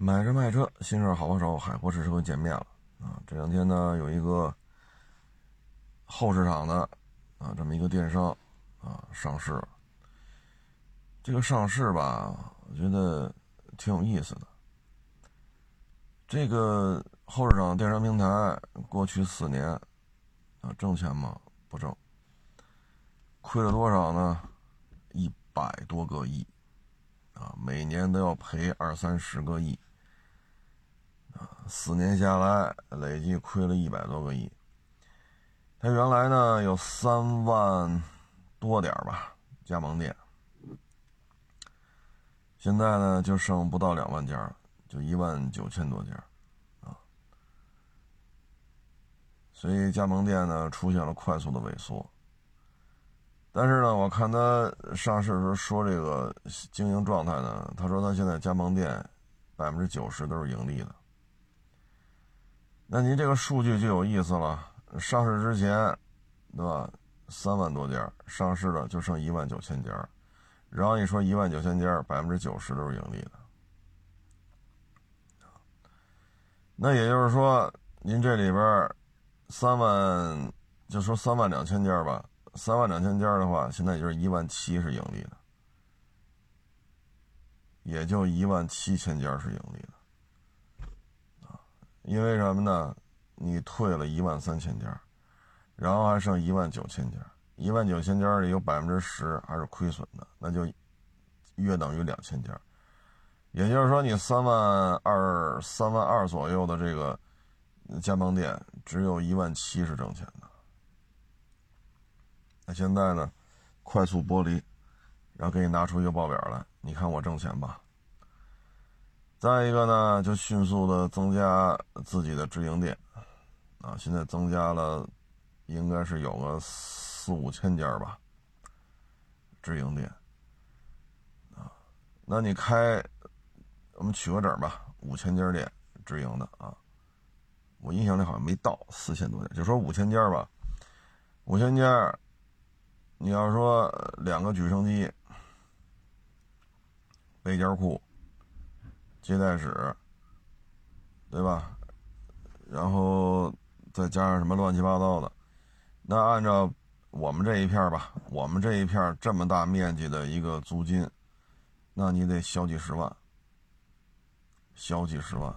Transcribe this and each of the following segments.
买车卖车，新车好帮手，海阔试车又见面了啊！这两天呢，有一个后市场的啊，这么一个电商啊上市。这个上市吧，我觉得挺有意思的。这个后市场电商平台过去四年啊，挣钱吗？不挣，亏了多少呢？一百多个亿啊，每年都要赔二三十个亿。四年下来，累计亏了一百多个亿。他原来呢有三万多点吧加盟店，现在呢就剩不到两万家了，就一万九千多家啊。所以加盟店呢出现了快速的萎缩。但是呢，我看他上市时候说这个经营状态呢，他说他现在加盟店百分之九十都是盈利的。那您这个数据就有意思了。上市之前，对吧？三万多家，上市了就剩一万九千家，然后你说一万九千家，百分之九十都是盈利的。那也就是说，您这里边三万，就说三万两千家吧，三万两千家的话，现在就是一万七是盈利的，也就一万七千家是盈利的。因为什么呢？你退了一万三千家，然后还剩一万九千家，一万九千家里有百分之十还是亏损的，那就约等于两千家。也就是说，你三万二、三万二左右的这个加盟店，只有一万七是挣钱的。那现在呢，快速剥离，然后给你拿出一个报表来，你看我挣钱吧。再一个呢，就迅速的增加自己的直营店，啊，现在增加了，应该是有个四五千家吧，直营店，啊，那你开，我们取个整吧，五千家店直营的啊，我印象里好像没到四千多家，就说五千家吧，五千家，你要说两个举升机，备件库。接待室，对吧？然后再加上什么乱七八糟的，那按照我们这一片吧，我们这一片这么大面积的一个租金，那你得小几十万，小几十万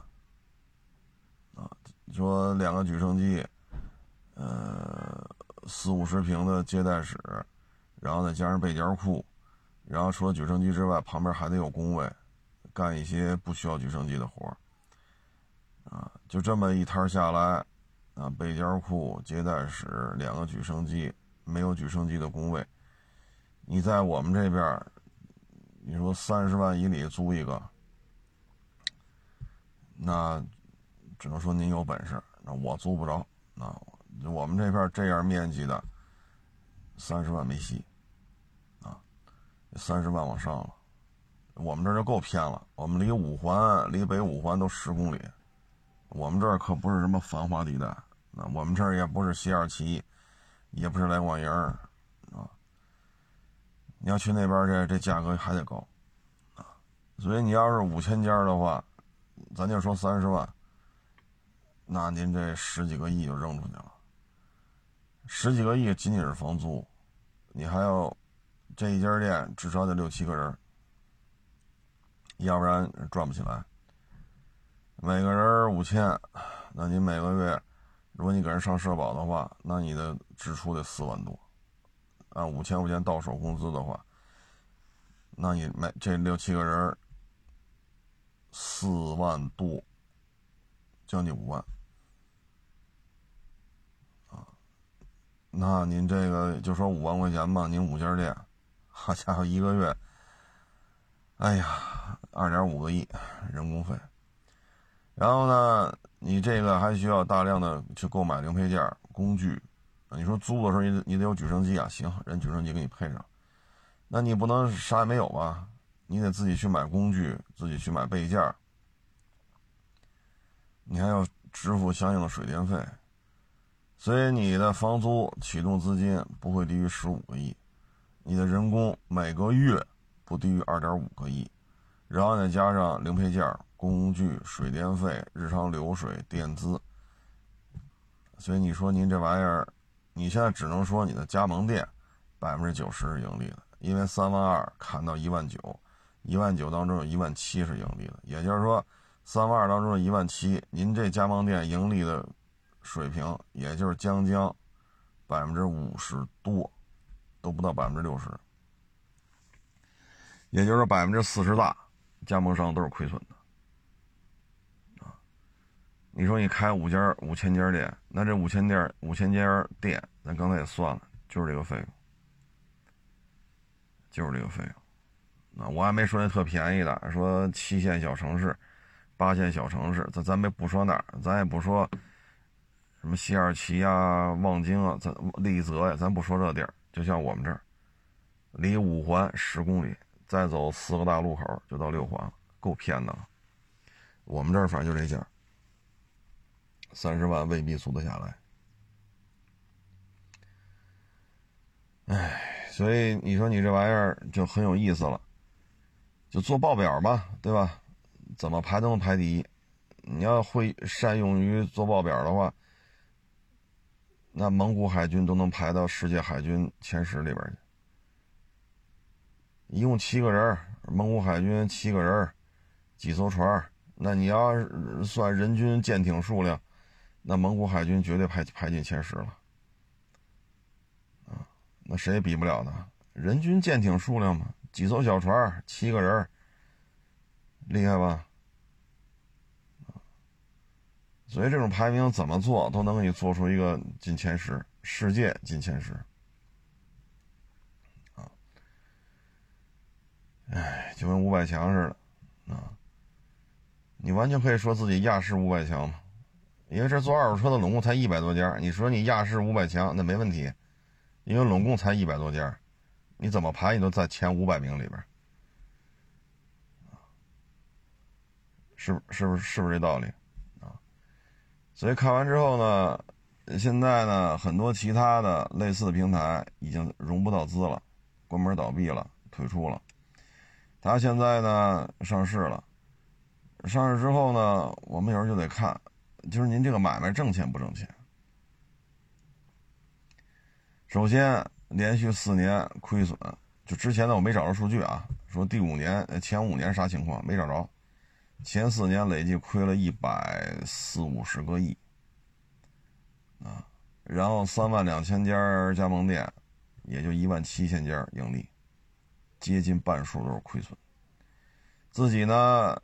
啊！说两个举升机，呃，四五十平的接待室，然后再加上备件库，然后除了举升机之外，旁边还得有工位。干一些不需要举升机的活儿，啊，就这么一摊下来，啊，备件库、接待室、两个举升机，没有举升机的工位，你在我们这边，你说三十万以里租一个，那只能说您有本事，那我租不着，啊，我们这边这样面积的，三十万没戏，啊，三十万往上了。我们这就够偏了，我们离五环、离北五环都十公里，我们这儿可不是什么繁华地带，那我们这儿也不是西二旗，也不是来广营啊。你要去那边这这价格还得高，啊，所以你要是五千家的话，咱就说三十万，那您这十几个亿就扔出去了，十几个亿仅仅是房租，你还要这一家店至少得六七个人。要不然赚不起来。每个人五千，那你每个月，如果你给人上社保的话，那你的支出得四万多。按五千块钱到手工资的话，那你每这六七个人，四万多，将近五万。啊，那您这个就说五万块钱吧，您五家店，好家伙，一个月。哎呀，二点五个亿人工费，然后呢，你这个还需要大量的去购买零配件、工具。你说租的时候，你你得有举升机啊，行，人举升机给你配上。那你不能啥也没有吧？你得自己去买工具，自己去买备件，你还要支付相应的水电费，所以你的房租启动资金不会低于十五个亿，你的人工每个月。不低于二点五个亿，然后再加上零配件、工具、水电费、日常流水、垫资，所以你说您这玩意儿，你现在只能说你的加盟店百分之九十是盈利的，因为三万二砍到一万九，一万九当中有一万七是盈利的，也就是说三万二当中的一万七，您这加盟店盈利的水平也就是将将百分之五十多，都不到百分之六十，也就是百分之四十大。加盟商都是亏损的，啊，你说你开五家五千家店，那这五千店五千家店，咱刚才也算了，就是这个费用，就是这个费用。那我还没说那特便宜的，说七线小城市、八线小城市，咱咱没不说那儿，咱也不说什么西二旗啊、望京啊、咱丽泽呀，咱不说这地儿，就像我们这儿，离五环十公里。再走四个大路口就到六环，够偏的了。我们这儿反正就这价，三十万未必租得下来。哎，所以你说你这玩意儿就很有意思了，就做报表嘛，对吧？怎么排都能排第一。你要会善用于做报表的话，那蒙古海军都能排到世界海军前十里边去。一共七个人，蒙古海军七个人，几艘船。那你要算人均舰艇数量，那蒙古海军绝对排排进前十了。啊，那谁也比不了他。人均舰艇数量嘛，几艘小船，七个人，厉害吧？所以这种排名怎么做都能给你做出一个进前十，世界进前十。哎，就跟五百强似的，啊，你完全可以说自己亚视五百强嘛，因为这做二手车的拢共才一百多家，你说你亚视五百强那没问题，因为拢共才一百多家，你怎么排你都在前五百名里边，是是不是是不是这道理啊？所以看完之后呢，现在呢很多其他的类似的平台已经融不到资了，关门倒闭了，退出了。它现在呢上市了，上市之后呢，我们有时候就得看，就是您这个买卖挣钱不挣钱。首先，连续四年亏损，就之前呢我没找着数据啊，说第五年前五年啥情况没找着，前四年累计亏了一百四五十个亿，啊，然后三万两千家加盟店，也就一万七千家盈利。接近半数都是亏损，自己呢，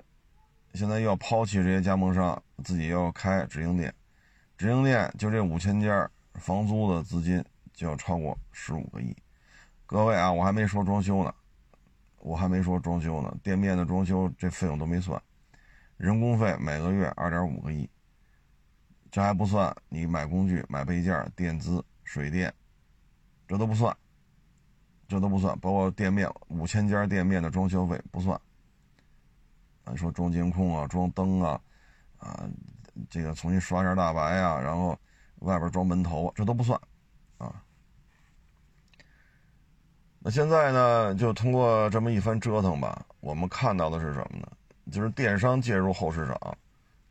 现在要抛弃这些加盟商，自己要开直营店，直营店就这五千家，房租的资金就要超过十五个亿。各位啊，我还没说装修呢，我还没说装修呢，店面的装修这费用都没算，人工费每个月二点五个亿，这还不算你买工具、买配件、垫资、水电，这都不算。这都不算，包括店面五千家店面的装修费不算。啊，说装监控啊，装灯啊，啊，这个重新刷一下大白啊，然后外边装门头，这都不算，啊。那现在呢，就通过这么一番折腾吧，我们看到的是什么呢？就是电商介入后市场，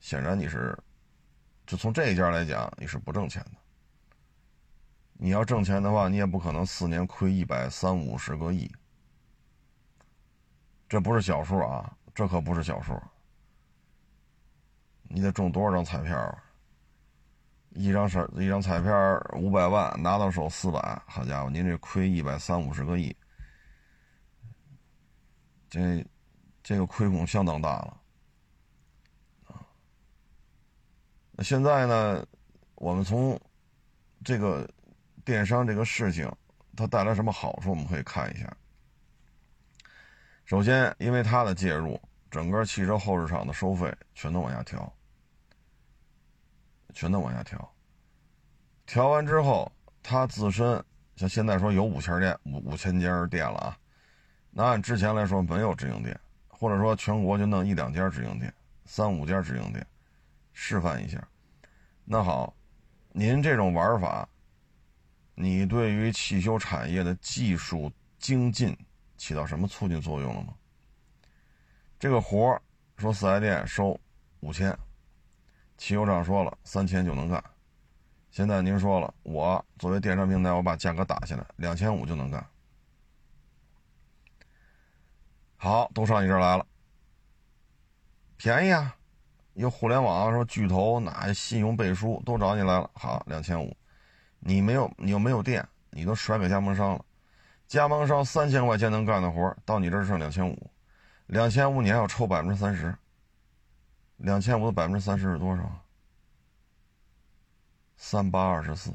显然你是，就从这一家来讲，你是不挣钱的。你要挣钱的话，你也不可能四年亏一百三五十个亿，这不是小数啊，这可不是小数。你得中多少张彩票？一张是一张彩票五百万，拿到手四百，好家伙，您这亏一百三五十个亿，这这个亏空相当大了。那现在呢，我们从这个。电商这个事情，它带来什么好处？我们可以看一下。首先，因为它的介入，整个汽车后市场的收费全都往下调，全都往下调。调完之后，它自身像现在说有五千店、五五千家店了啊，那按之前来说没有直营店，或者说全国就弄一两家直营店、三五家直营店，示范一下。那好，您这种玩法。你对于汽修产业的技术精进起到什么促进作用了吗？这个活说四 S 店收五千，汽修厂说了三千就能干。现在您说了，我作为电商平台，我把价格打下来，两千五就能干。好，都上你这儿来了，便宜啊！有互联网说巨头，哪信用背书都找你来了。好，两千五，你没有，你又没有电，你都甩给加盟商了。加盟商三千块钱能干的活，到你这儿剩两千五，两千五你还要抽百分之三十，两千五的百分之三十是多少？三八二十四。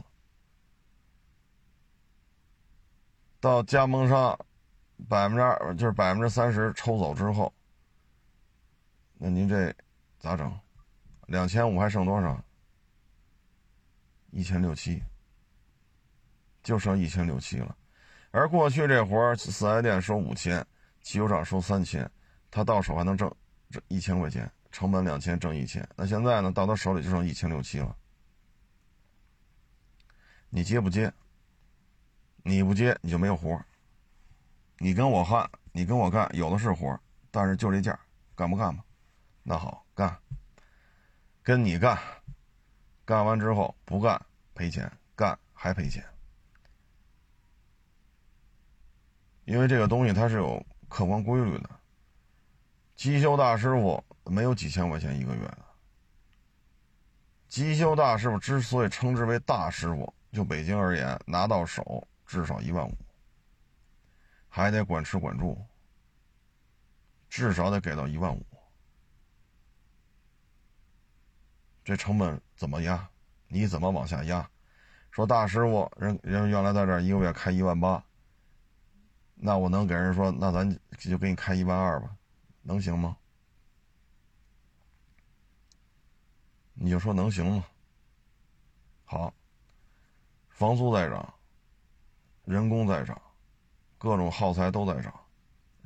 到加盟商百分之二，就是百分之三十抽走之后，那您这咋整？两千五还剩多少？一千六七，就剩一千六七了。而过去这活儿，四 S 店收五千，汽修厂收三千，他到手还能挣这一千块钱，成本两千，挣一千。那现在呢，到他手里就剩一千六七了。你接不接？你不接，你就没有活你跟我焊，你跟我干，有的是活但是就这价，干不干吧？那好，干。跟你干，干完之后不干赔钱，干还赔钱。因为这个东西它是有客观规律的，机修大师傅没有几千块钱一个月的。机修大师傅之所以称之为大师傅，就北京而言，拿到手至少一万五，还得管吃管住，至少得给到一万五。这成本怎么压？你怎么往下压？说大师傅人人原来在这一个月开一万八。那我能给人说，那咱就给你开一万二吧，能行吗？你就说能行吗？好，房租在涨，人工在涨，各种耗材都在涨。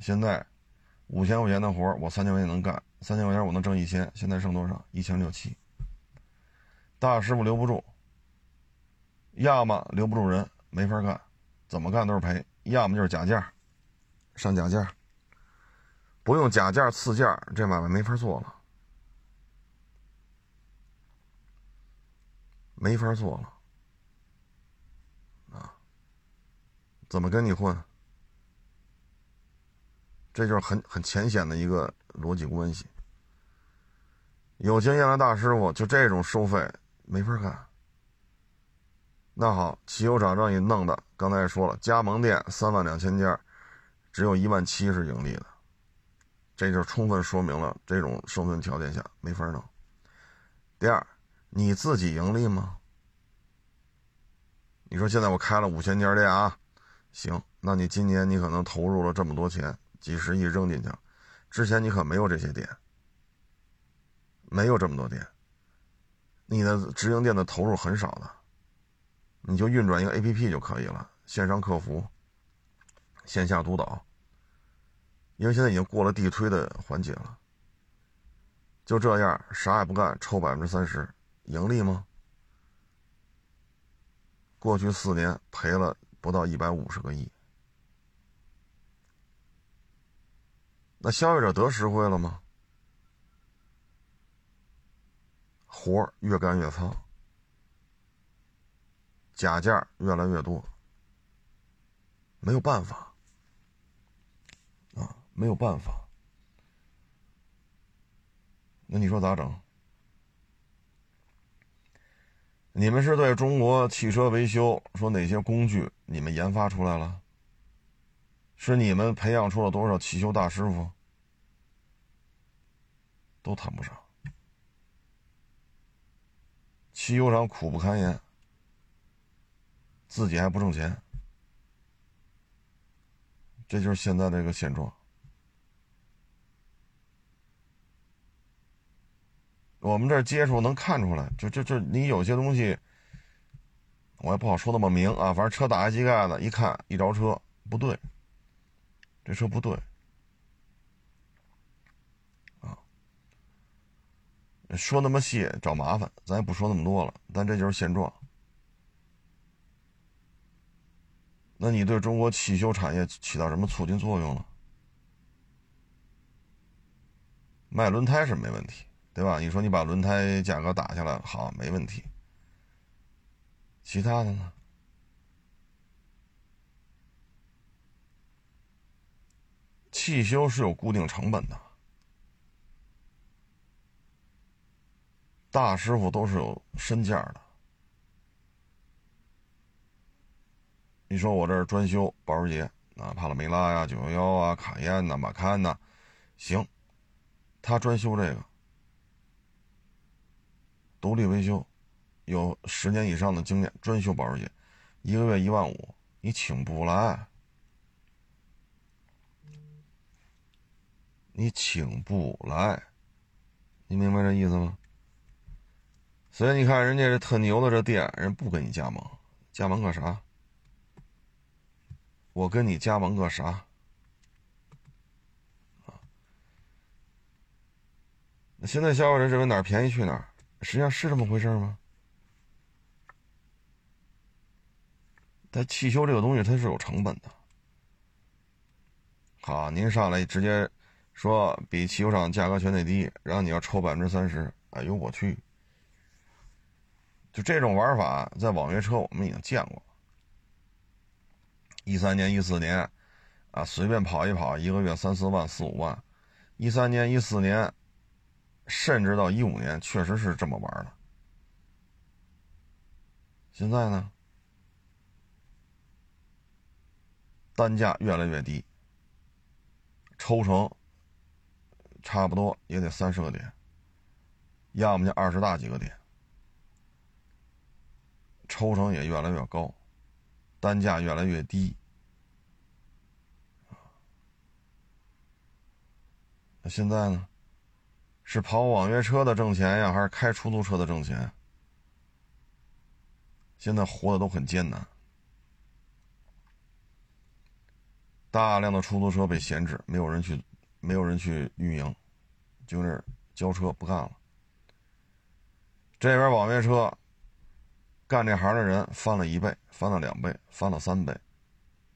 现在五千块钱的活我三千块钱能干，三千块钱我能挣一千，现在剩多少？一千六七。大师傅留不住，要么留不住人，没法干，怎么干都是赔。要么就是假价，上假价，不用假价次价，这买卖没法做了，没法做了，啊，怎么跟你混？这就是很很浅显的一个逻辑关系。有经验的大师傅就这种收费没法干。那好，汽油厂让你弄的，刚才说了，加盟店三万两千家，只有一万七是盈利的，这就充分说明了这种生存条件下没法弄。第二，你自己盈利吗？你说现在我开了五千家店啊，行，那你今年你可能投入了这么多钱，几十亿扔进去，之前你可没有这些店，没有这么多店，你的直营店的投入很少的。你就运转一个 A P P 就可以了，线上客服，线下督导。因为现在已经过了地推的环节了，就这样啥也不干，抽百分之三十，盈利吗？过去四年赔了不到一百五十个亿，那消费者得实惠了吗？活越干越糙。假件越来越多，没有办法啊，没有办法。那你说咋整？你们是对中国汽车维修说哪些工具你们研发出来了？是你们培养出了多少汽修大师傅？都谈不上，汽修厂苦不堪言。自己还不挣钱，这就是现在这个现状。我们这接触能看出来，就就就你有些东西，我也不好说那么明啊。反正车打开机盖子一看，一着车不对，这车不对。说那么细找麻烦，咱也不说那么多了。但这就是现状。那你对中国汽修产业起到什么促进作用了？卖轮胎是没问题，对吧？你说你把轮胎价格打下来，好，没问题。其他的呢？汽修是有固定成本的，大师傅都是有身价的。你说我这儿专修保时捷啊，帕拉梅拉呀、九幺幺啊、卡宴呐、马坎呐，行，他专修这个，独立维修，有十年以上的经验，专修保时捷，一个月一万五，你请不来，你请不来，你明白这意思吗？所以你看人家这特牛的这店，人不跟你加盟，加盟个啥？我跟你加盟个啥？那现在消费者认为哪儿便宜去哪儿，实际上是这么回事吗？但汽修这个东西它是有成本的。好，您上来直接说比汽修厂价格全得低，然后你要抽百分之三十，哎呦我去！就这种玩法，在网约车我们已经见过。一三年、一四年，啊，随便跑一跑，一个月三四万、四五万。一三年、一四年，甚至到一五年，确实是这么玩的。现在呢，单价越来越低，抽成差不多也得三十个点，要么就二十大几个点，抽成也越来越高。单价越来越低，那现在呢？是跑网约车的挣钱呀，还是开出租车的挣钱？现在活的都很艰难，大量的出租车被闲置，没有人去，没有人去运营，就是交车不干了。这边网约车。干这行的人翻了一倍，翻了两倍，翻了三倍，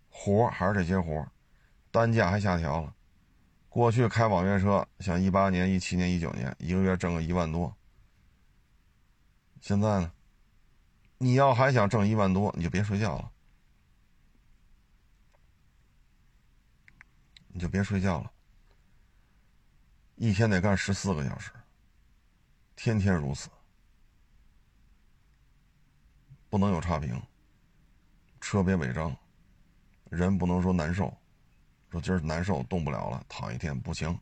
活还是这些活，单价还下调了。过去开网约车，像一八年、一七年、一九年，一个月挣个一万多。现在呢，你要还想挣一万多，你就别睡觉了，你就别睡觉了，一天得干十四个小时，天天如此。不能有差评，车别违章，人不能说难受，说今儿难受动不了了，躺一天不行。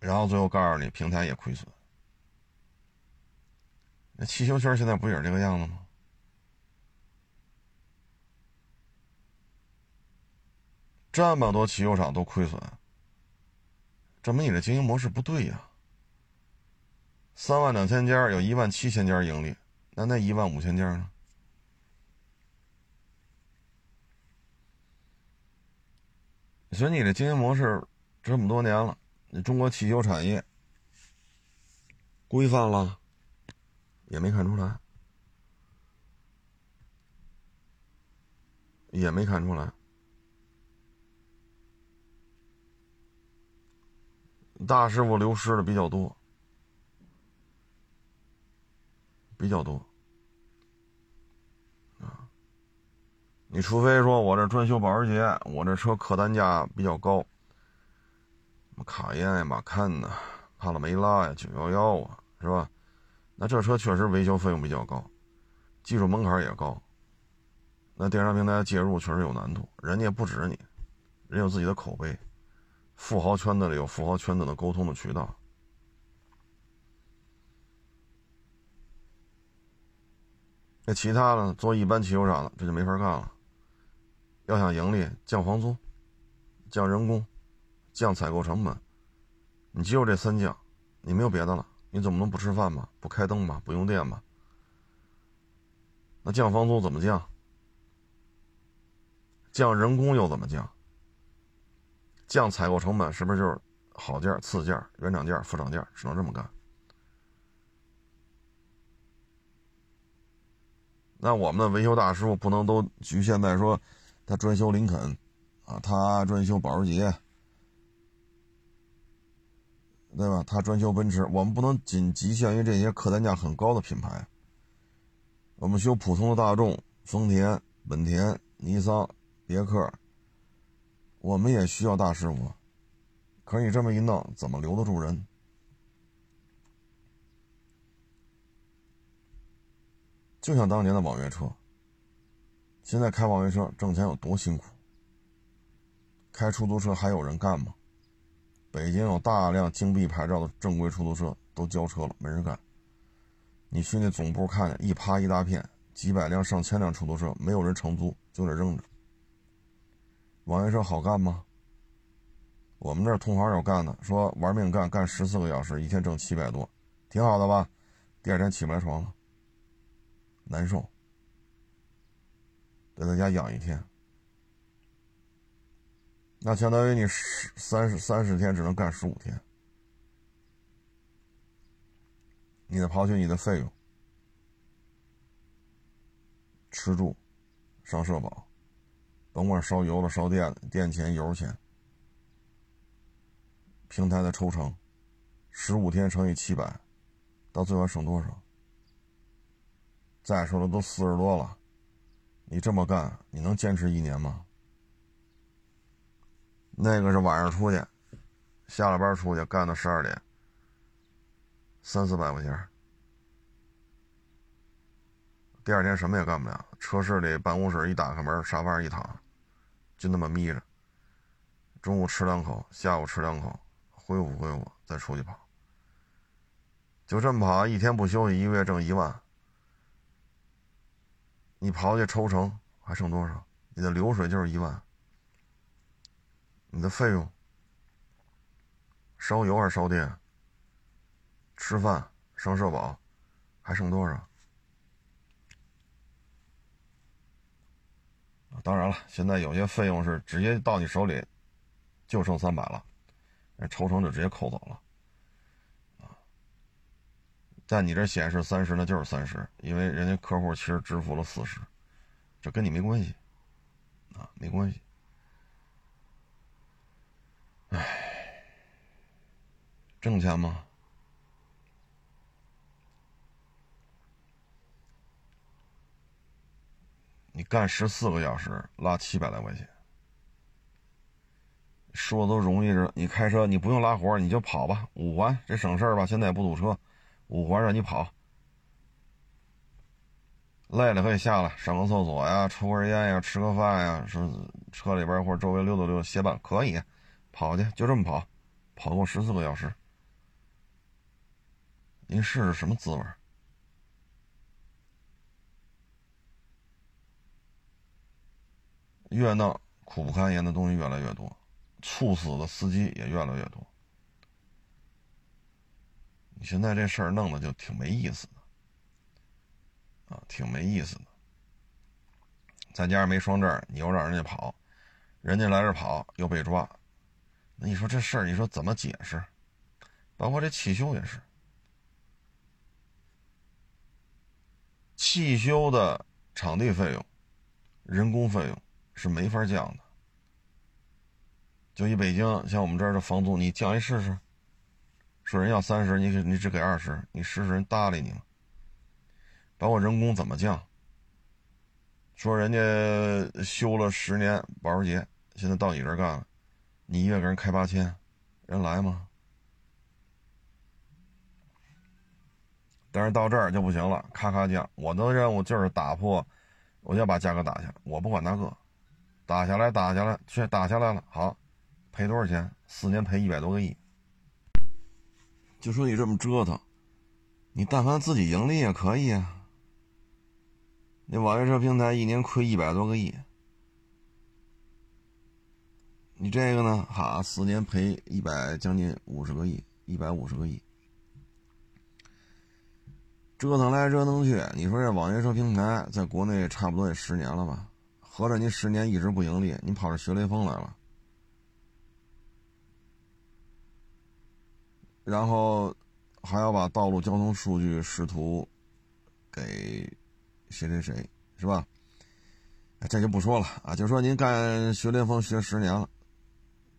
然后最后告诉你平台也亏损，那汽修圈现在不也是这个样子吗？这么多汽修厂都亏损，证明你的经营模式不对呀。三万两千家，有一万七千家盈利，那那一万五千家呢？所以你的经营模式这么多年了，你中国汽修产业规范了，也没看出来，也没看出来，大师傅流失的比较多。比较多，啊，你除非说我这专修保时捷，我这车客单价比较高，什么卡宴呀、马坎呐、帕拉梅拉呀、九幺幺啊，是吧？那这车确实维修费用比较高，技术门槛也高，那电商平台介入确实有难度。人家不止你，人有自己的口碑，富豪圈子里有富豪圈子的沟通的渠道。那其他的做一般汽修厂的，这就没法干了。要想盈利，降房租、降人工、降采购成本，你只有这三降，你没有别的了。你怎么能不吃饭吗？不开灯吗？不用电吗？那降房租怎么降？降人工又怎么降？降采购成本是不是就是好件、次件、原厂件、副厂件，只能这么干？那我们的维修大师傅不能都局限在说，他专修林肯，啊，他专修保时捷，对吧？他专修奔驰，我们不能仅局限于这些客单价很高的品牌。我们修普通的大众、丰田、本田、尼桑、别克，我们也需要大师傅。可你这么一弄，怎么留得住人？就像当年的网约车，现在开网约车挣钱有多辛苦？开出租车还有人干吗？北京有大量京 B 牌照的正规出租车都交车了，没人干。你去那总部看见一趴一大片，几百辆、上千辆出租车，没有人承租，就得扔着。网约车好干吗？我们这同行有干的，说玩命干，干十四个小时，一天挣七百多，挺好的吧？第二天起不来床了。难受，得在家养一天，那相当于你十三十三十天只能干十五天，你得刨去你的费用，吃住，上社保，甭管烧油了、烧电电钱、油钱，平台的抽成，十五天乘以七百，到最后省多少？再说了，都四十多了，你这么干，你能坚持一年吗？那个是晚上出去，下了班出去干到十二点，三四百块钱，第二天什么也干不了，车室里办公室一打开门，沙发上一躺，就那么眯着。中午吃两口，下午吃两口，恢复恢复，再出去跑。就这么跑，一天不休息，一个月挣一万。你刨去抽成还剩多少？你的流水就是一万，你的费用，烧油还是烧电？吃饭、上社保，还剩多少？当然了，现在有些费用是直接到你手里，就剩三百了，那抽成就直接扣走了。在你这显示三十，那就是三十，因为人家客户其实支付了四十，这跟你没关系，啊，没关系。唉，挣钱吗？你干十四个小时，拉七百来块钱，说的都容易着。你开车，你不用拉活，你就跑吧，五环，这省事儿吧？现在也不堵车。五环让你跑，累了可以下来上个厕所呀，抽根烟呀，吃个饭呀，说车里边或者周围溜达溜达歇半可以，跑去就这么跑，跑够十四个小时，您试试什么滋味？越闹苦不堪言的东西越来越多，猝死的司机也越来越多。你现在这事儿弄的就挺没意思的，啊，挺没意思的。再加上没双证，你又让人家跑，人家来这跑又被抓，那你说这事儿，你说怎么解释？包括这汽修也是，汽修的场地费用、人工费用是没法降的。就以北京像我们这儿的房租，你降一试试。说人要三十，你给你只给二十，你试试人搭理你吗？包括人工怎么降？说人家修了十年保时捷，现在到你这儿干了，你一月给人开八千，人来吗？但是到这儿就不行了，咔咔降。我的任务就是打破，我要把价格打下来，我不管那个，打下来打下来，去打下来了，好，赔多少钱？四年赔一百多个亿。就说你这么折腾，你但凡自己盈利也可以啊。那网约车平台一年亏一百多个亿，你这个呢？哈，四年赔一百将近五十个亿，一百五十个亿，折腾来折腾去。你说这网约车平台在国内差不多也十年了吧？合着你十年一直不盈利，你跑这学雷锋来了？然后还要把道路交通数据视图给谁谁谁是吧？这就不说了啊，就说您干学联峰学十年了，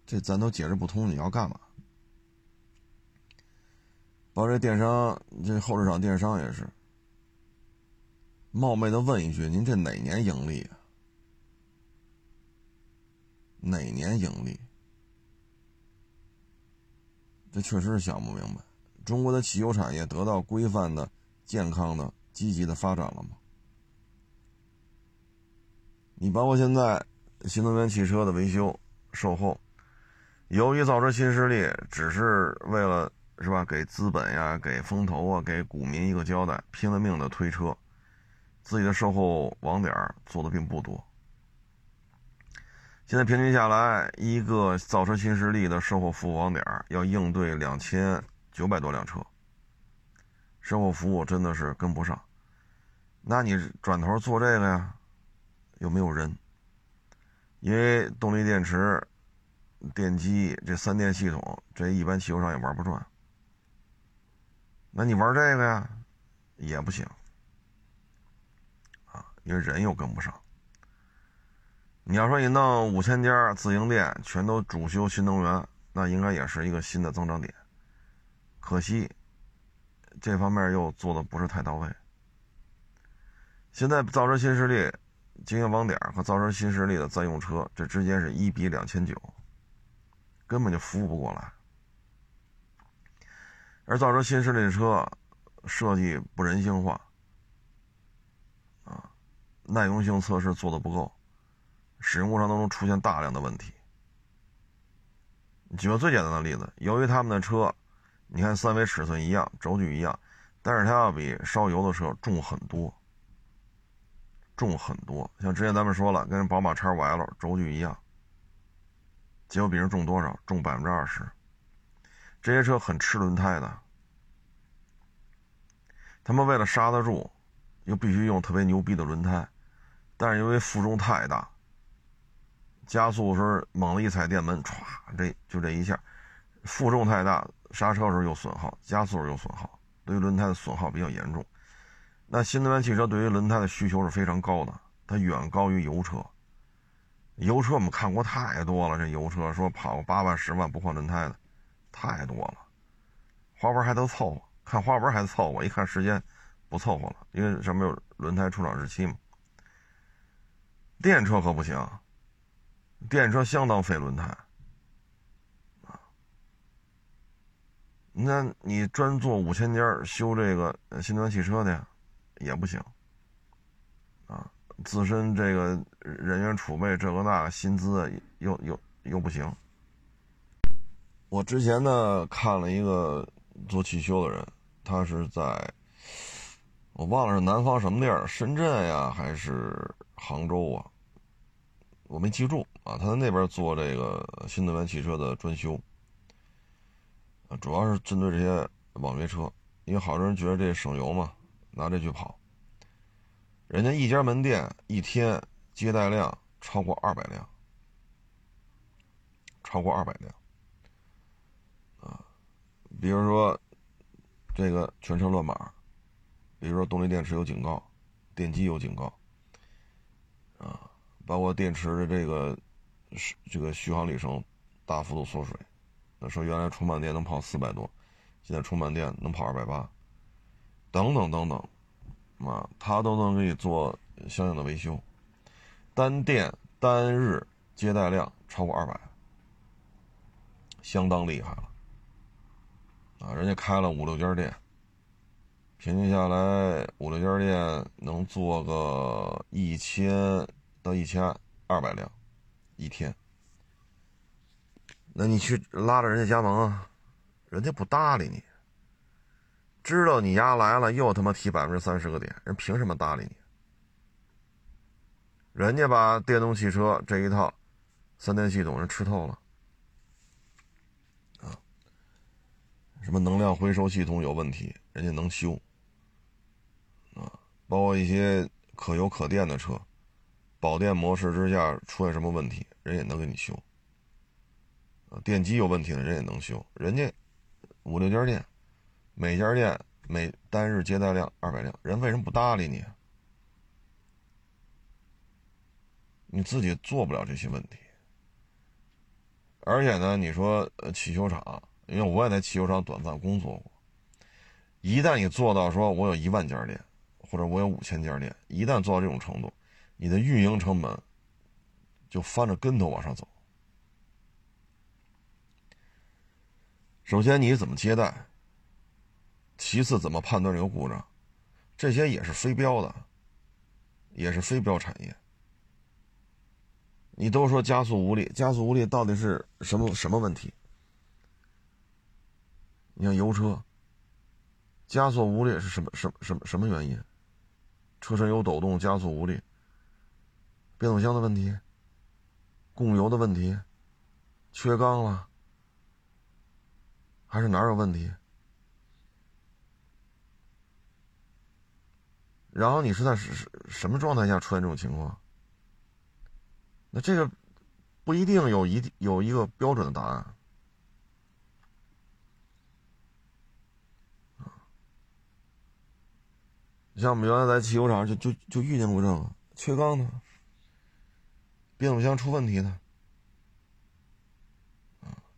这咱都解释不通，你要干嘛？包括这电商，这后市场电商也是。冒昧的问一句，您这哪年盈利啊？哪年盈利？这确实是想不明白。中国的汽油产业得到规范的、健康的、积极的发展了吗？你包括现在新能源汽车的维修、售后，由于造车新势力只是为了是吧，给资本呀、给风投啊、给股民一个交代，拼了命的推车，自己的售后网点做的并不多。现在平均下来，一个造车新势力的售后服务网点要应对两千九百多辆车，售后服务真的是跟不上。那你转头做这个呀，又没有人，因为动力电池、电机这三电系统，这一般汽油厂也玩不转。那你玩这个呀，也不行啊，因为人又跟不上。你要说你弄五千家自营店全都主修新能源，那应该也是一个新的增长点。可惜，这方面又做的不是太到位。现在造车新势力经营网点和造车新势力的在用车，这之间是一比两千九，根本就服务不过来。而造车新势力的车设计不人性化，啊，耐用性测试做的不够。使用过程当中出现大量的问题。举个最简单的例子，由于他们的车，你看三维尺寸一样，轴距一样，但是它要比烧油的车重很多，重很多。像之前咱们说了，跟宝马叉五 L 轴距一样，结果比人重多少？重百分之二十。这些车很吃轮胎的，他们为了刹得住，又必须用特别牛逼的轮胎，但是因为负重太大。加速时猛地一踩电门，歘，这就这一下，负重太大，刹车时候又损耗，加速时候又损耗，对于轮胎的损耗比较严重。那新能源汽车对于轮胎的需求是非常高的，它远高于油车。油车我们看过太多了，这油车说跑个八万、十万不换轮胎的太多了，花纹还都凑合，看花纹还凑合，一看时间不凑合了，因为上面有轮胎出厂日期嘛。电车可不行。电车相当费轮胎，啊，那你专做五千家修这个新能源汽车的，也不行，啊，自身这个人员储备这个那薪资又又又不行。我之前呢看了一个做汽修的人，他是在，我忘了是南方什么地儿，深圳呀还是杭州啊？我没记住啊，他在那边做这个新能源汽车的专修，啊，主要是针对这些网约车，因为好多人觉得这省油嘛，拿这去跑。人家一家门店一天接待量超过二百辆，超过二百辆，啊，比如说这个全车乱码，比如说动力电池有警告，电机有警告，啊。包括电池的这个这个续航里程大幅度缩水，那说原来充满电能跑四百多，现在充满电能跑二百八，等等等等，啊，它都能给你做相应的维修，单店单日接待量超过二百，相当厉害了，啊，人家开了五六家店，平均下来五六家店能做个一千。到一千二百辆一天，那你去拉着人家加盟啊，人家不搭理你，知道你丫来了又他妈提百分之三十个点，人凭什么搭理你？人家把电动汽车这一套三电系统人吃透了，什么能量回收系统有问题，人家能修。啊，包括一些可油可电的车。保电模式之下出现什么问题，人也能给你修。啊，电机有问题的人也能修。人家五六家店，每家店每单日接待量二百辆，人为什么不搭理你？你自己做不了这些问题。而且呢，你说呃汽修厂，因为我也在汽修厂短暂工作过，一旦你做到说我有一万家店，或者我有五千家店，一旦做到这种程度，你的运营成本就翻着跟头往上走。首先你怎么接待？其次怎么判断这个故障？这些也是非标的，也是非标产业。你都说加速无力，加速无力到底是什么什么问题？你像油车，加速无力是什么什么什么什么原因？车身有抖动，加速无力。变速箱的问题，供油的问题，缺缸了，还是哪有问题？然后你是在什什么状态下出现这种情况？那这个不一定有一有一个标准的答案像我们原来在汽油厂就就就遇见过这个缺缸的，变速箱出问题的，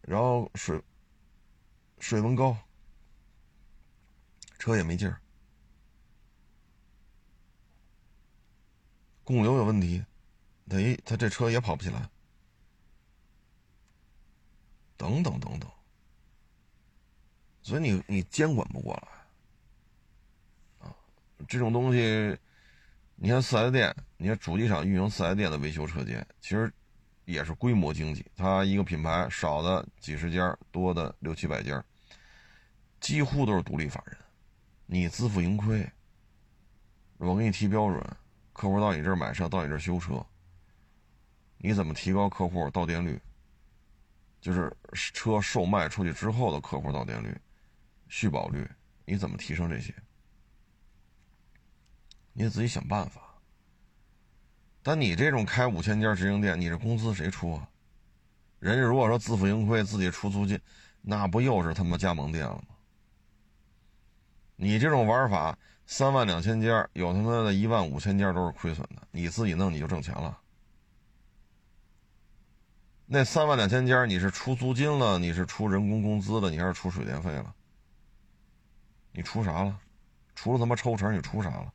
然后水水温高，车也没劲儿，供油有问题。等于他这车也跑不起来，等等等等，所以你你监管不过来，啊，这种东西，你看四 S 店，你看主机厂运营四 S 店的维修车间，其实也是规模经济，它一个品牌少的几十家，多的六七百家，几乎都是独立法人，你自负盈亏，我给你提标准，客户到你这儿买车，到你这儿修车。你怎么提高客户到店率？就是车售卖出去之后的客户到店率、续保率，你怎么提升这些？你得自己想办法。但你这种开五千家直营店，你这工资谁出啊？人家如果说自负盈亏，自己出租金，那不又是他妈加盟店了吗？你这种玩法，三万两千家，有他妈的一万五千家都是亏损的，你自己弄你就挣钱了。那三万两千家，你是出租金了，你是出人工工资了，你还是出水电费了？你出啥了？除了他妈抽成，你出啥了？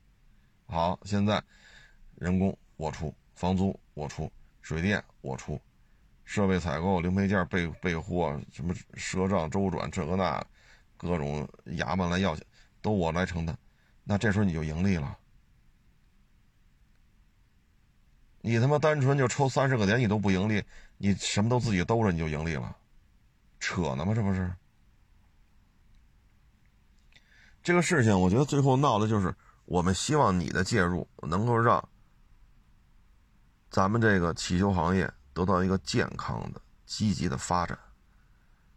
好，现在人工我出，房租我出，水电我出，设备采购、零配件备备货、什么赊账周转，这个那，各种衙门来要钱，都我来承担。那这时候你就盈利了。你他妈单纯就抽三十个点，你都不盈利，你什么都自己兜着，你就盈利了，扯呢吗？这不是？这个事情，我觉得最后闹的就是，我们希望你的介入能够让咱们这个汽修行业得到一个健康的、积极的发展。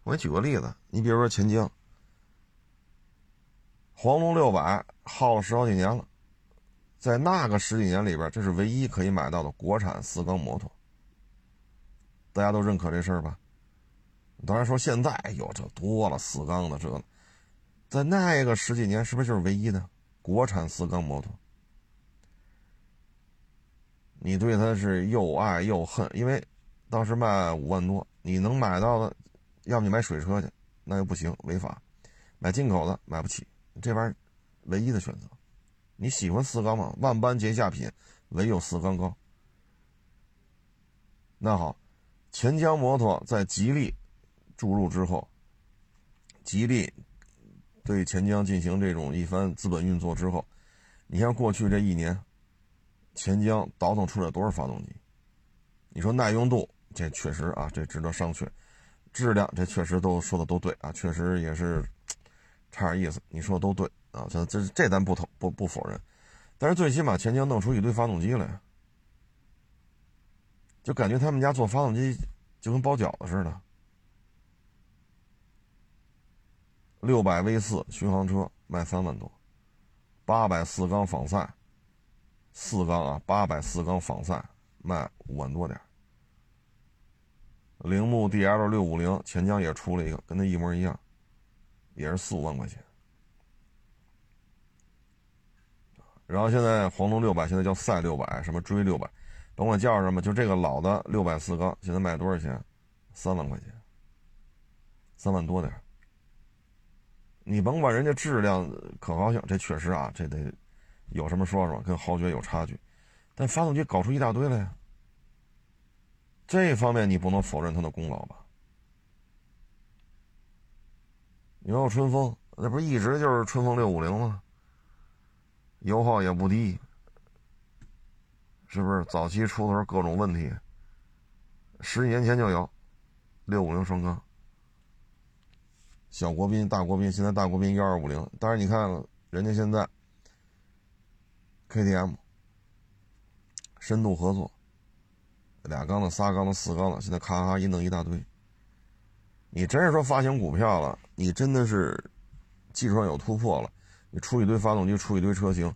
我给你举个例子，你比如说钱江，黄龙六百耗了十好几年了。在那个十几年里边，这是唯一可以买到的国产四缸摩托。大家都认可这事儿吧？当然说现在有这多了四缸的这，在那个十几年是不是就是唯一的国产四缸摩托？你对它是又爱又恨，因为当时卖五万多，你能买到的，要么你买水车去，那又不行，违法；买进口的买不起，这玩意儿唯一的选择。你喜欢四缸吗？万般皆下品，唯有四缸高。那好，钱江摩托在吉利注入之后，吉利对钱江进行这种一番资本运作之后，你看过去这一年，钱江倒腾出来多少发动机？你说耐用度，这确实啊，这值得商榷；质量，这确实都说的都对啊，确实也是 差点意思。你说的都对。啊，这这这咱不投不不否认，但是最起码钱江弄出一堆发动机来，就感觉他们家做发动机就跟包饺子似的。六百 V 四巡航车卖三万多，八百四缸仿赛，四缸啊，八百四缸仿赛卖五万多点。铃木 DL 六五零钱江也出了一个，跟它一模一样，也是四五万块钱。然后现在黄龙六百现在叫赛六百，什么追六百，甭管叫什么，就这个老的六百四缸，现在卖多少钱？三万块钱，三万多点你甭管人家质量可靠性，这确实啊，这得有什么说说，跟豪爵有差距。但发动机搞出一大堆来呀，这方面你不能否认他的功劳吧？你说春风，那不是一直就是春风六五零吗？油耗也不低，是不是？早期出的时候各种问题，十几年前就有六五零双缸。小国宾、大国宾，现在大国宾幺二五零，但是你看人家现在 KTM 深度合作，俩缸的、仨缸的、四缸的，现在咔咔一弄一大堆。你真是说发行股票了，你真的是技术上有突破了，你出一堆发动机，出一堆车型，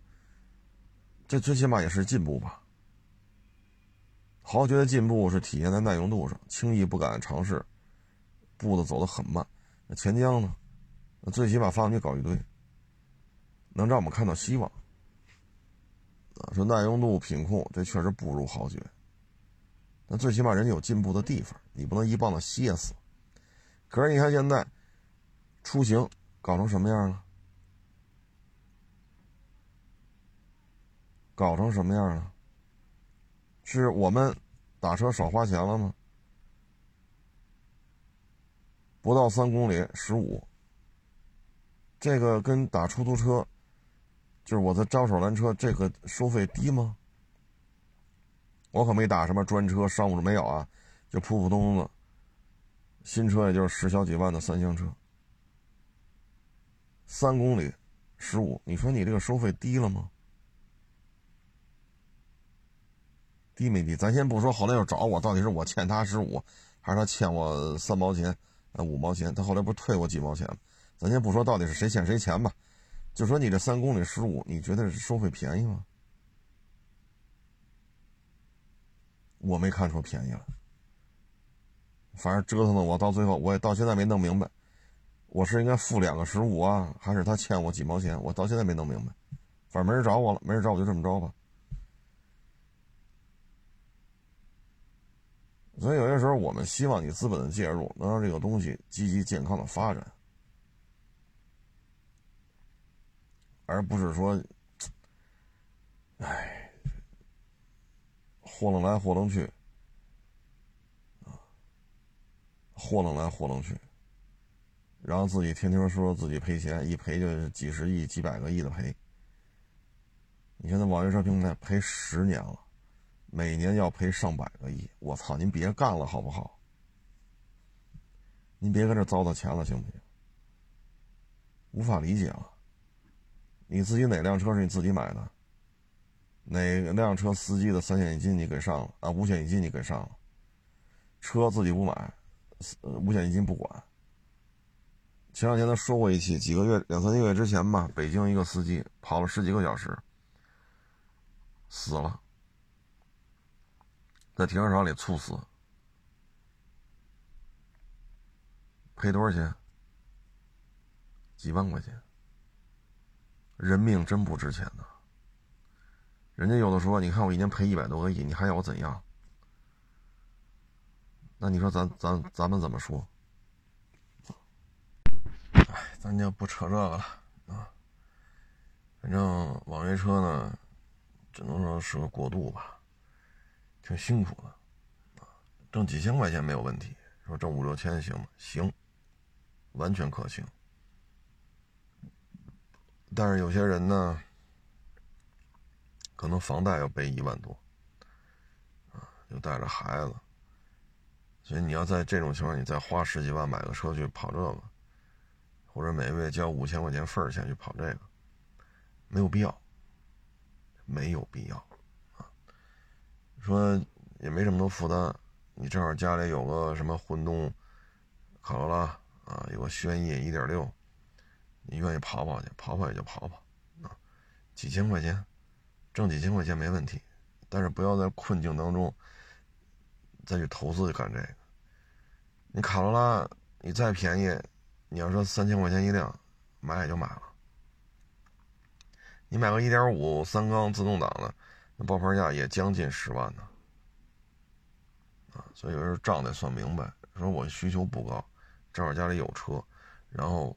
这最起码也是进步吧？豪爵的进步是体现在耐用度上，轻易不敢尝试，步子走得很慢。钱江呢？那最起码发动机搞一堆，能让我们看到希望。啊，说耐用度、品控，这确实不如豪爵。那最起码人家有进步的地方，你不能一棒子歇死。可是你看现在，出行搞成什么样了？搞成什么样了？是我们打车少花钱了吗？不到三公里十五，这个跟打出租车，就是我的招手拦车，这个收费低吗？我可没打什么专车、商务车，没有啊，就普普通通的新车，也就是十小几万的三厢车，三公里十五，你说你这个收费低了吗？低没低？咱先不说，后来又找我，到底是我欠他十五，还是他欠我三毛钱？那五毛钱，他后来不是退我几毛钱吗？咱先不说到底是谁欠谁钱吧，就说你这三公里十五，你觉得收费便宜吗？我没看出便宜来，反正折腾的我到最后，我也到现在没弄明白，我是应该付两个十五啊，还是他欠我几毛钱？我到现在没弄明白，反正没人找我了，没人找我就这么着吧。所以有些时候，我们希望你资本的介入，能让这个东西积极健康的发展，而不是说，哎，豁楞来豁楞去，啊，豁楞来豁楞去，然后自己天天说自己赔钱，一赔就是几十亿、几百个亿的赔。你现在网约车平台赔十年了。每年要赔上百个亿，我操！您别干了好不好？您别搁这糟蹋钱了，行不行？无法理解啊。你自己哪辆车是你自己买的？哪辆车司机的三险一金你给上了啊？五险一金你给上了？车自己不买，五险一金不管。前两天他说过一期，几个月两三个月之前吧，北京一个司机跑了十几个小时，死了。在停车场里猝死，赔多少钱？几万块钱。人命真不值钱呐！人家有的说：“你看我一年赔一百多个亿，你还要我怎样？”那你说咱咱咱们怎么说？哎，咱就不扯这个了啊。反正网约车呢，只能说是个过渡吧。挺辛苦的，啊，挣几千块钱没有问题。说挣五六千行吗？行，完全可行。但是有些人呢，可能房贷要背一万多，啊，又带着孩子，所以你要在这种情况，你再花十几万买个车去跑这个，或者每个月交五千块钱份儿钱去跑这个，没有必要，没有必要。啊说也没这么多负担，你正好家里有个什么混动卡罗拉啊，有个轩逸一点六，你愿意跑跑去，跑跑也就跑跑啊，几千块钱，挣几千块钱没问题，但是不要在困境当中再去投资去干这个。你卡罗拉你再便宜，你要说三千块钱一辆，买也就买了。你买个一点五三缸自动挡的。那报牌价也将近十万呢，啊，所以有时候账得算明白。说我需求不高，正好家里有车，然后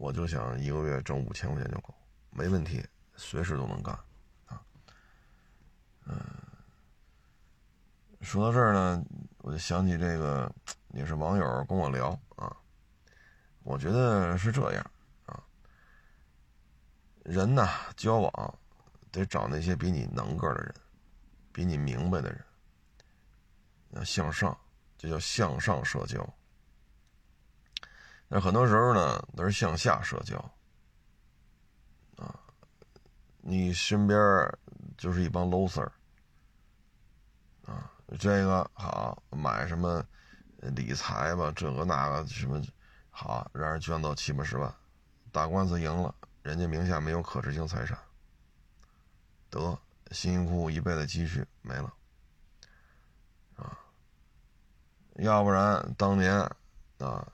我就想一个月挣五千块钱就够，没问题，随时都能干，啊，嗯，说到这儿呢，我就想起这个，也是网友跟我聊啊，我觉得是这样啊，人呐，交往得找那些比你能个的人，比你明白的人，要向上，这叫向上社交。那很多时候呢，都是向下社交，啊，你身边就是一帮 loser，啊，这个好买什么理财吧，这个那个什么好，让人捐到七八十万，打官司赢了，人家名下没有可执行财产，得辛辛苦苦一辈子积蓄没了，啊，要不然当年啊。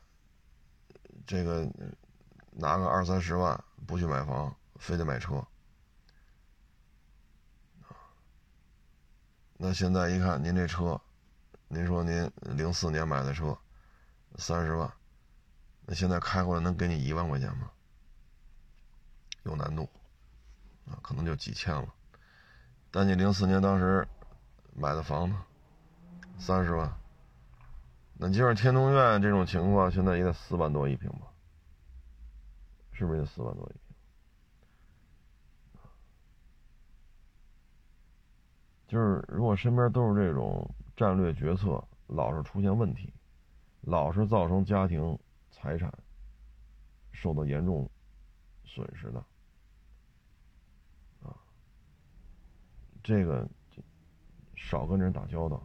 这个拿个二三十万不去买房，非得买车，那现在一看您这车，您说您零四年买的车，三十万，那现在开过来能给你一万块钱吗？有难度，啊，可能就几千了。但你零四年当时买的房子，三十万。那就是天通苑这种情况，现在也得四万多一平吧？是不是得四万多一平？就是如果身边都是这种战略决策老是出现问题，老是造成家庭财产受到严重损失的，啊，这个少跟人打交道。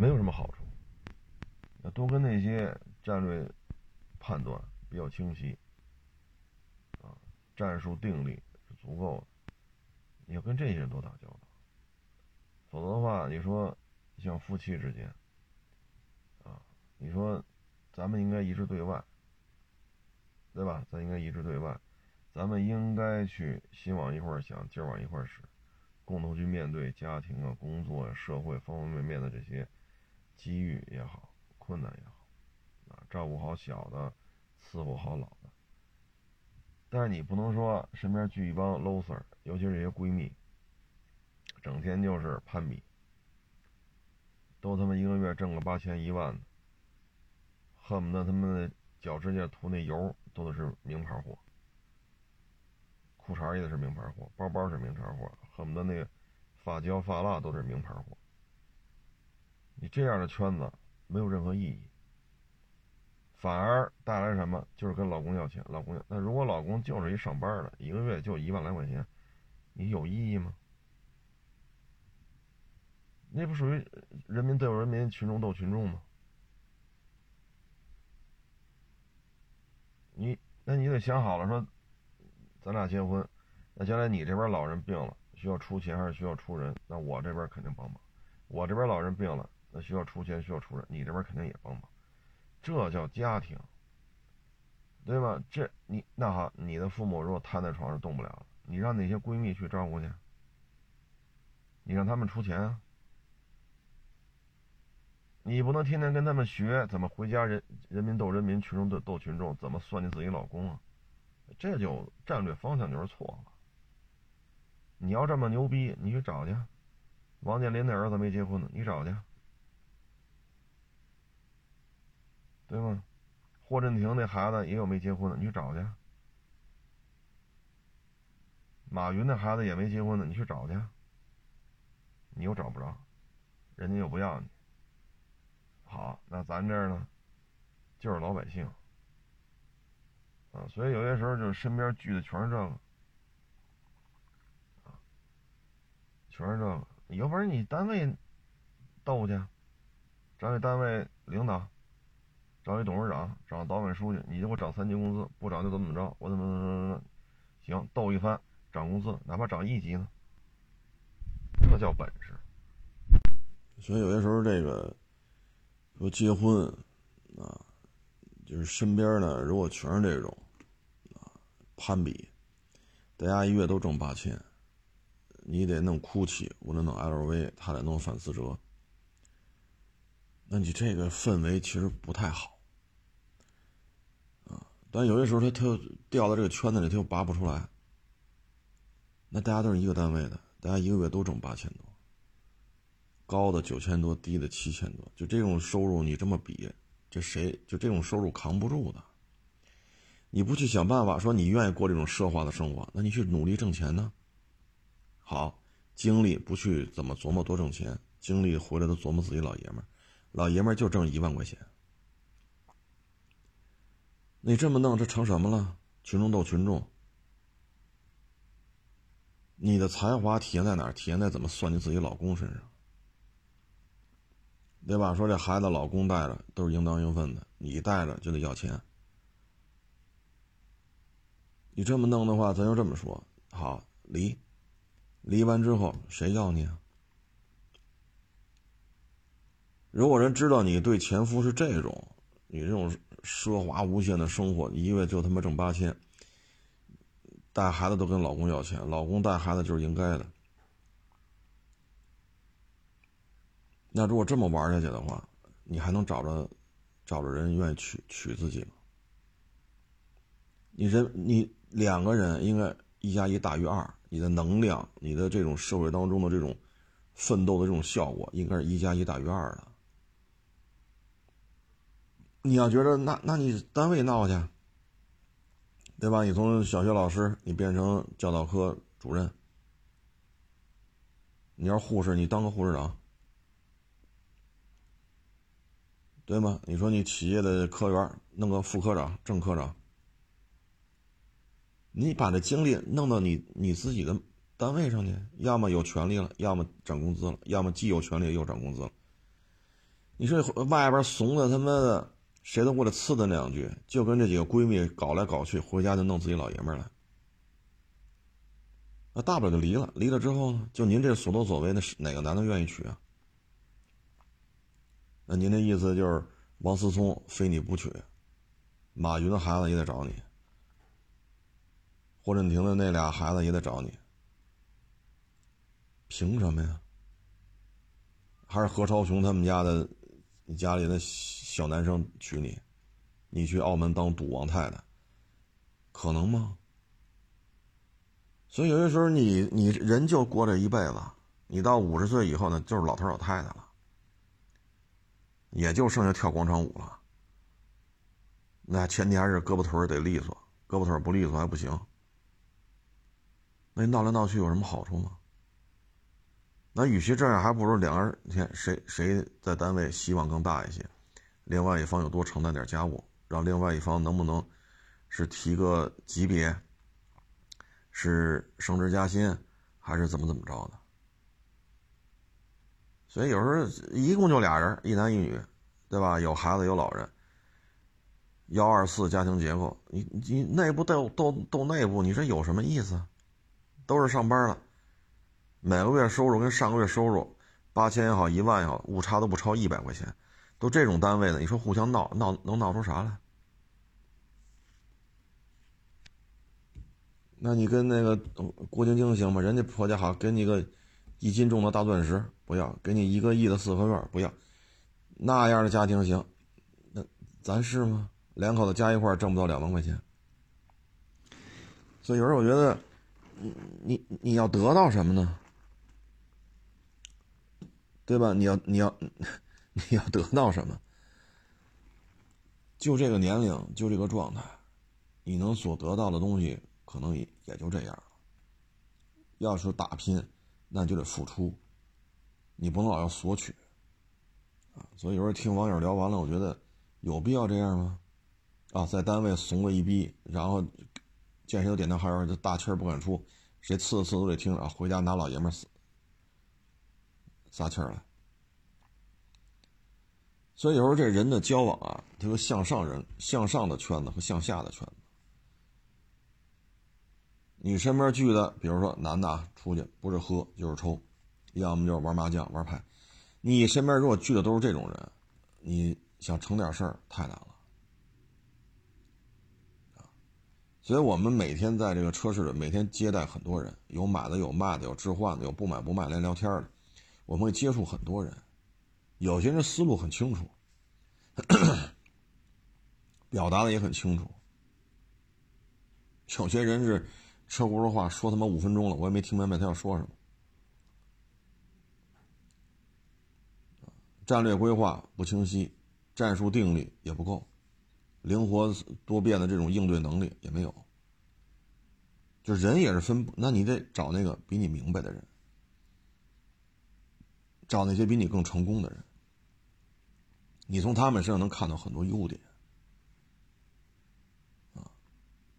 没有什么好处，要多跟那些战略判断比较清晰，啊，战术定力是足够的，你要跟这些人多打交道，否则的话，你说像夫妻之间，啊，你说咱们应该一致对外，对吧？咱应该一致对外，咱们应该去心往一块想，劲儿往一块使，共同去面对家庭啊、工作啊、社会方方面面的这些。机遇也好，困难也好，啊，照顾好小的，伺候好老的。但是你不能说身边聚一帮 loser，尤其是这些闺蜜，整天就是攀比，都他妈一个月挣个八千一万的，恨不得他们的脚趾甲涂那油都得是名牌货，裤衩也得是名牌货，包包是名牌货，恨不得那个发胶发蜡都是名牌货。你这样的圈子没有任何意义，反而带来什么？就是跟老公要钱，老公要。那如果老公就是一上班的，一个月就一万来块钱，你有意义吗？那不属于人民斗人民，群众斗群众吗？你那你得想好了，说咱俩结婚，那将来你这边老人病了，需要出钱还是需要出人？那我这边肯定帮忙。我这边老人病了。那需要出钱，需要出人，你这边肯定也帮忙，这叫家庭，对吧？这你那好，你的父母如果瘫在床上动不了了，你让那些闺蜜去照顾去，你让他们出钱啊，你不能天天跟他们学怎么回家人人民斗人民，群众斗斗群众，怎么算计自己老公啊？这就战略方向就是错了。你要这么牛逼，你去找去，王健林的儿子没结婚呢，你找去。对吗？霍震霆那孩子也有没结婚的，你去找去。马云那孩子也没结婚的，你去找去。你又找不着，人家又不要你。好，那咱这儿呢，就是老百姓啊，所以有些时候就是身边聚的全是这个，啊，全是这个。有本事你单位斗去，找你单位领导。找一董事长，找党委书记，你就给我涨三级工资，不涨就怎么怎么着，我怎么怎么怎么行，斗一番涨工资，哪怕涨一级呢，这叫本事。所以有些时候这个说结婚啊，就是身边呢，如果全是这种啊攀比，大家一月都挣八千，你得弄 GUCCI，我得弄 LV，他得弄范思哲。那你这个氛围其实不太好，但有些时候他他掉到这个圈子里，他又拔不出来。那大家都是一个单位的，大家一个月都挣八千多，高的九千多，低的七千多，就这种收入你这么比，这谁就这种收入扛不住的。你不去想办法说你愿意过这种奢华的生活，那你去努力挣钱呢？好，精力不去怎么琢磨多挣钱，精力回来都琢磨自己老爷们儿，老爷们儿就挣一万块钱。你这么弄，这成什么了？群众斗群众。你的才华体现在哪儿？体现在怎么算计自己老公身上，对吧？说这孩子老公带着都是应当应分的，你带着就得要钱。你这么弄的话，咱就这么说，好离，离完之后谁要你啊？如果人知道你对前夫是这种，你这种。奢华无限的生活，一个月就他妈挣八千，带孩子都跟老公要钱，老公带孩子就是应该的。那如果这么玩下去的话，你还能找着找着人愿意娶娶自己吗？你人你两个人应该一加一大于二，你的能量，你的这种社会当中的这种奋斗的这种效果，应该是一加一大于二的。你要觉得那那你单位闹去，对吧？你从小学老师你变成教导科主任，你要护士你当个护士长，对吗？你说你企业的科员弄个副科长、正科长，你把这精力弄到你你自己的单位上去，要么有权利了，要么涨工资了，要么既有权利又涨工资了。你说外边怂的他妈的。谁都过来刺他两句，就跟这几个闺蜜搞来搞去，回家就弄自己老爷们儿来。那大不了就离了，离了之后呢，就您这所作所为，那是哪个男的愿意娶啊？那您的意思就是王思聪非你不娶，马云的孩子也得找你，霍震霆的那俩孩子也得找你，凭什么呀？还是何超琼他们家的？你家里的小男生娶你，你去澳门当赌王太太，可能吗？所以有些时候，你你人就过这一辈子，你到五十岁以后呢，就是老头老太太了，也就剩下跳广场舞了。那前提还是胳膊腿得利索，胳膊腿不利索还不行。那闹来闹去有什么好处吗？那与其这样，还不如两个人，你看谁谁在单位希望更大一些，另外一方又多承担点家务，让另外一方能不能是提个级别，是升职加薪，还是怎么怎么着的？所以有时候一共就俩人，一男一女，对吧？有孩子有老人，幺二四家庭结构，你你内部斗斗斗内部，你说有什么意思？都是上班了。每个月收入跟上个月收入八千也好，一万也好，误差都不超一百块钱，都这种单位的，你说互相闹闹能闹出啥来？那你跟那个郭晶晶行吗？人家婆家好，给你个一斤重的大钻石不要，给你一个亿的四合院不要，那样的家庭行？那咱是吗？两口子加一块挣不到两万块钱，所以有时候我觉得，你你你要得到什么呢？对吧？你要你要你要得到什么？就这个年龄，就这个状态，你能所得到的东西，可能也也就这样了。要是打拼，那就得付出，你不能老要索取啊。所以有时候听网友聊完了，我觉得有必要这样吗？啊，在单位怂了一逼，然后见谁都点头哈腰，就大气儿不敢出，谁刺刺都得听啊。回家拿老爷们儿。撒气儿了，所以有时候这人的交往啊，他说向上人、向上的圈子和向下的圈子。你身边聚的，比如说男的啊，出去不是喝就是抽，要么就是玩麻将、玩牌。你身边如果聚的都是这种人，你想成点事儿太难了所以我们每天在这个车市里，每天接待很多人，有买的，有卖的，有置换的，有不买不卖来聊天的。我们会接触很多人，有些人思路很清楚，表达的也很清楚，有些人是车轱辘话说他妈五分钟了，我也没听明白他要说什么。战略规划不清晰，战术定力也不够，灵活多变的这种应对能力也没有。就人也是分，那你得找那个比你明白的人，找那些比你更成功的人，你从他们身上能看到很多优点。啊，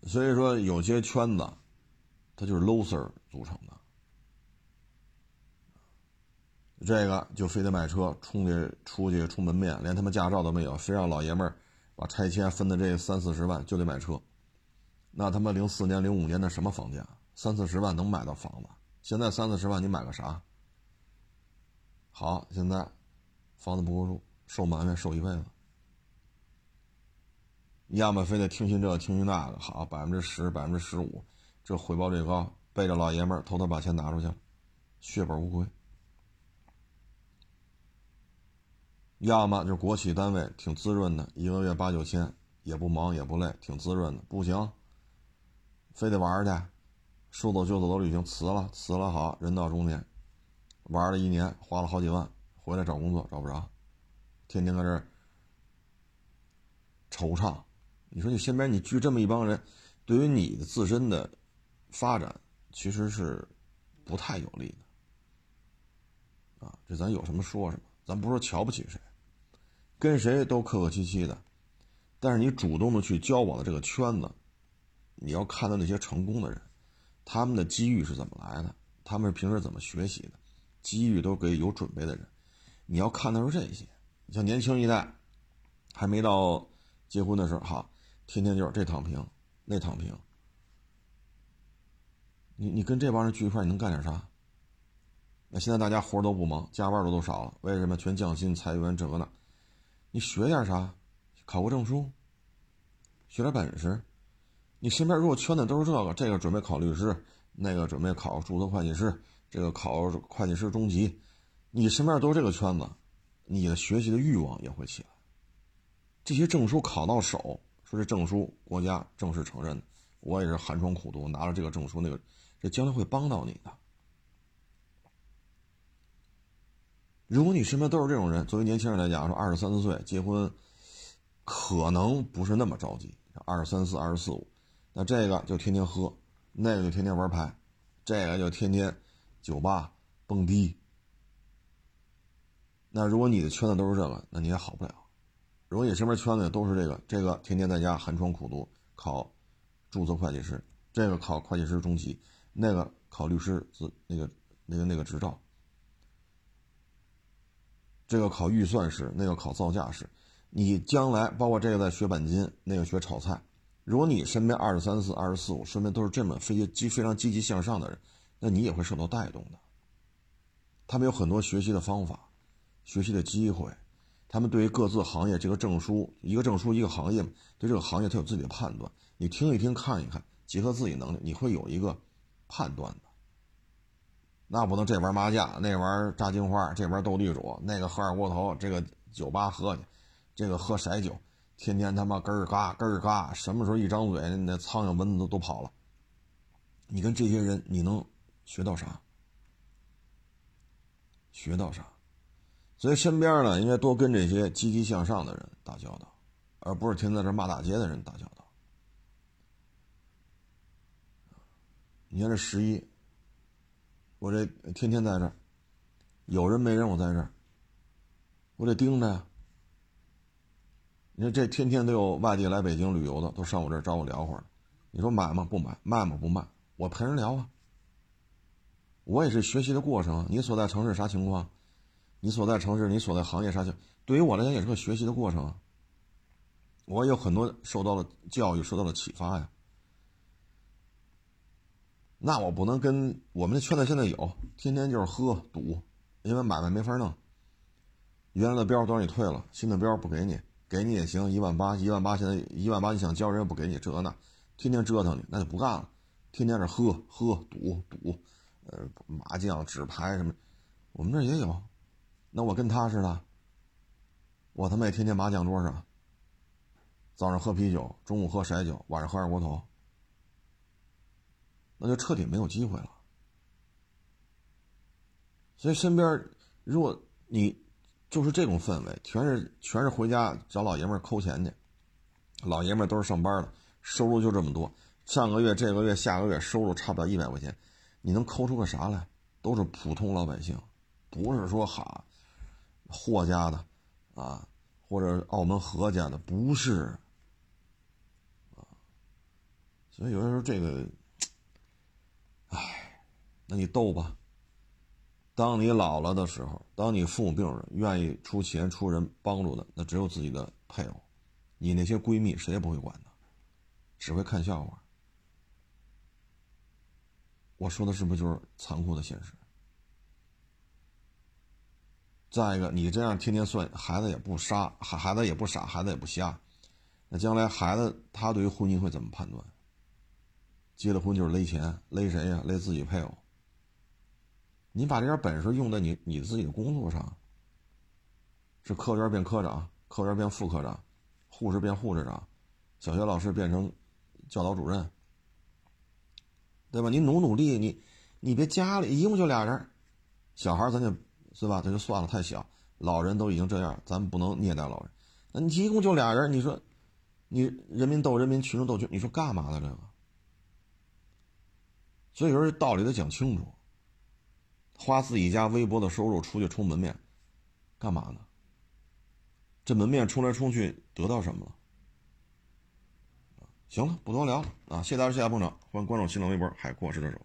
所以说有些圈子，它就是 loser 组成的。这个就非得买车冲去出去充门面，连他妈驾照都没有，非让老爷们儿把拆迁分的这三四十万就得买车。那他妈零四年、零五年的什么房价？三四十万能买到房子？现在三四十万你买个啥？好，现在房子不够住，受埋怨受一辈子。要么非得听信这个听信那个，好百分之十、百分之十五，这回报率高，背着老爷们儿偷偷把钱拿出去了，血本无归。要么就是国企单位挺滋润的，一个月八九千，也不忙也不累，挺滋润的。不行，非得玩去，说走就走的旅行辞了，辞了好，人到中年，玩了一年，花了好几万，回来找工作找不着，天天搁这儿惆怅。你说你身边你聚这么一帮人，对于你的自身的发展其实是不太有利的啊。这咱有什么说什么，咱不说瞧不起谁。跟谁都客客气气的，但是你主动的去交往的这个圈子，你要看到那些成功的人，他们的机遇是怎么来的，他们平时怎么学习的，机遇都给有准备的人，你要看的是这些。像年轻一代，还没到结婚的时候，好，天天就是这躺平，那躺平。你你跟这帮人聚一块，你能干点啥？那现在大家活都不忙，加班的都少了，为什么？全降薪裁员，这个那。你学点啥？考个证书，学点本事。你身边如果圈的都是这个，这个准备考律师，那个准备考注册会计师，这个考会计师中级，你身边都是这个圈子，你的学习的欲望也会起来。这些证书考到手，说这证书国家正式承认，我也是寒窗苦读拿了这个证书，那个这将来会帮到你的。如果你身边都是这种人，作为年轻人来讲，说二十三四岁结婚，可能不是那么着急。二十三四、二十四五，那这个就天天喝，那个就天天玩牌，这个就天天酒吧蹦迪。那如果你的圈子都是这个，那你也好不了。如果你身边圈子都是这个，这个天天在家寒窗苦读考注册会计师，这个考会计师中级，那个考律师资那个那个那个执照。这个考预算师，那个考造价师，你将来包括这个在学钣金，那个学炒菜。如果你身边二十三四、二十四五身边都是这么非积非常积极向上的人，那你也会受到带动的。他们有很多学习的方法，学习的机会。他们对于各自行业这个证书，一个证书一个行业，对这个行业他有自己的判断。你听一听，看一看，结合自己能力，你会有一个判断的。那不能这玩麻将，那玩炸金花，这玩斗地主，那个喝二锅头，这个酒吧喝去，这个喝色酒，天天他妈咯儿嘎咯儿嘎，什么时候一张嘴，那苍蝇蚊子都都跑了。你跟这些人，你能学到啥？学到啥？所以身边呢，应该多跟这些积极向上的人打交道，而不是天天在这骂大街的人打交道。你看这十一。我这天天在这儿，有人没人我在这儿，我得盯着呀。你说这天天都有外地来北京旅游的，都上我这儿找我聊会儿。你说买吗？不买。卖吗？不卖。我陪人聊啊。我也是学习的过程。你所在城市啥情况？你所在城市，你所在行业啥情？对于我来讲也是个学习的过程。我有很多受到了教育，受到了启发呀。那我不能跟我们的圈子现在有，天天就是喝赌，因为买卖没法弄。原来的标都让你退了，新的标不给你，给你也行，一万八，一万八现在一万八，你想交人也不给你，这那，天天折腾你，那就不干了，天天这喝喝赌赌，呃，麻将、纸牌什么，我们这也有。那我跟他似的，我他妈也天天麻将桌上，早上喝啤酒，中午喝色酒，晚上喝二锅头。那就彻底没有机会了。所以身边，如果你就是这种氛围，全是全是回家找老爷们儿抠钱去，老爷们儿都是上班的，收入就这么多，上个月、这个月、下个月收入差不了一百块钱，你能抠出个啥来？都是普通老百姓，不是说哈霍家的啊，或者澳门何家的，不是啊。所以有的时候这个，唉，那你斗吧。当你老了的时候，当你父母病了，愿意出钱出人帮助的，那只有自己的配偶，你那些闺蜜谁也不会管的，只会看笑话。我说的是不是就是残酷的现实？再一个，你这样天天算，孩子也不傻，孩孩子也不傻，孩子也不瞎，那将来孩子他对于婚姻会怎么判断？结了婚就是勒钱，勒谁呀？勒自己配偶。你把这点本事用在你你自己的工作上，是科员变科长，科员变副科长，护士变护士长，小学老师变成教导主任，对吧？你努努力，你你别家里一共就俩人，小孩咱就是吧？这就算了，太小，老人都已经这样，咱不能虐待老人。那你一共就俩人，你说你人民斗人民，群众斗群，你说干嘛呢？这个，所以说这道理得讲清楚。花自己家微薄的收入出去充门面，干嘛呢？这门面充来充去得到什么了？行了，不多聊了啊！谢谢大家，谢谢捧场，欢迎关注新浪微博“海阔试车手”。